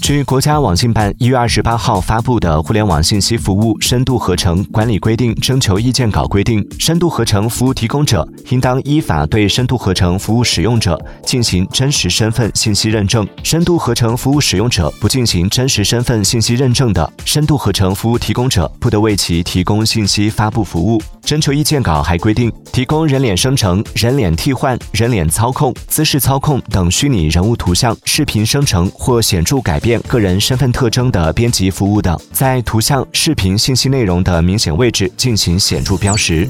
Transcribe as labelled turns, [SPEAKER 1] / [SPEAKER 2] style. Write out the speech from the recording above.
[SPEAKER 1] 据国家网信办一月二十八号发布的《互联网信息服务深度合成管理规定》征求意见稿规定，深度合成服务提供者应当依法对深度合成服务使用者进行真实身份信息认证。深度合成服务使用者不进行真实身份信息认证的，深度合成服务提供者不得为其提供信息发布服务。征求意见稿还规定，提供人脸生成、人脸替换、人脸操控、姿势操控等虚拟人物图像、视频生成或显著改改变个人身份特征的编辑服务等，在图像、视频信息内容的明显位置进行显著标识。